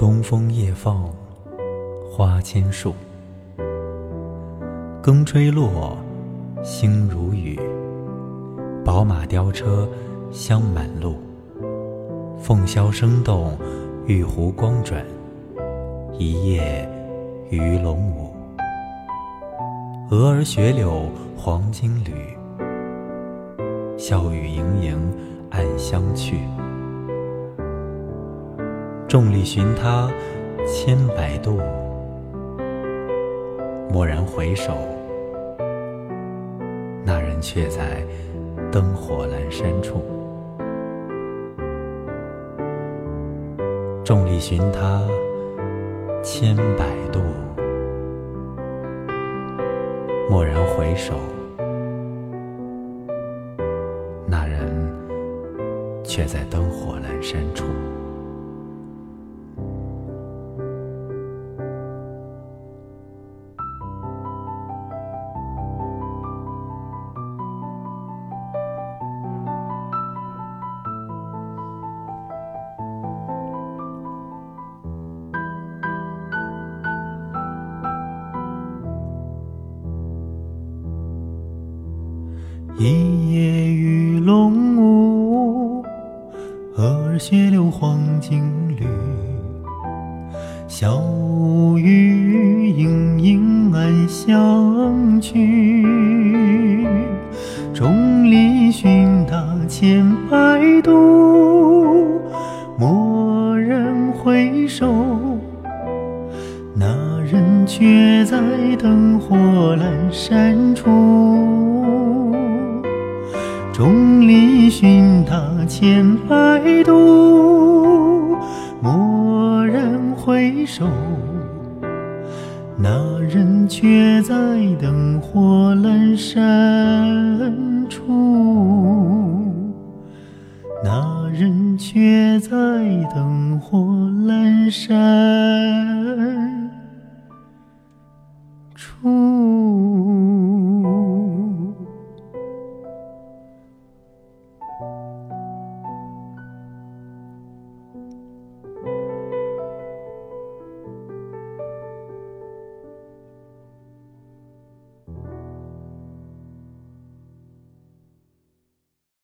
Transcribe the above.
东风夜放花千树，更吹落，星如雨。宝马雕车香满路，凤箫声动，玉壶光转，一夜鱼龙舞。蛾儿雪柳黄金缕，笑语盈盈暗香去。众里寻他千百度，蓦然回首，那人却在灯火阑珊处。众里寻他千百度。蓦然回首，那人却在灯火阑珊处。一夜鱼龙舞，蛾儿雪柳黄金缕。笑语盈盈暗香去。众里寻他千百度，蓦然回首，那人却在灯火阑珊处。众里寻他千百度蓦然回首那人却在灯火阑珊处那人却在灯火阑珊处。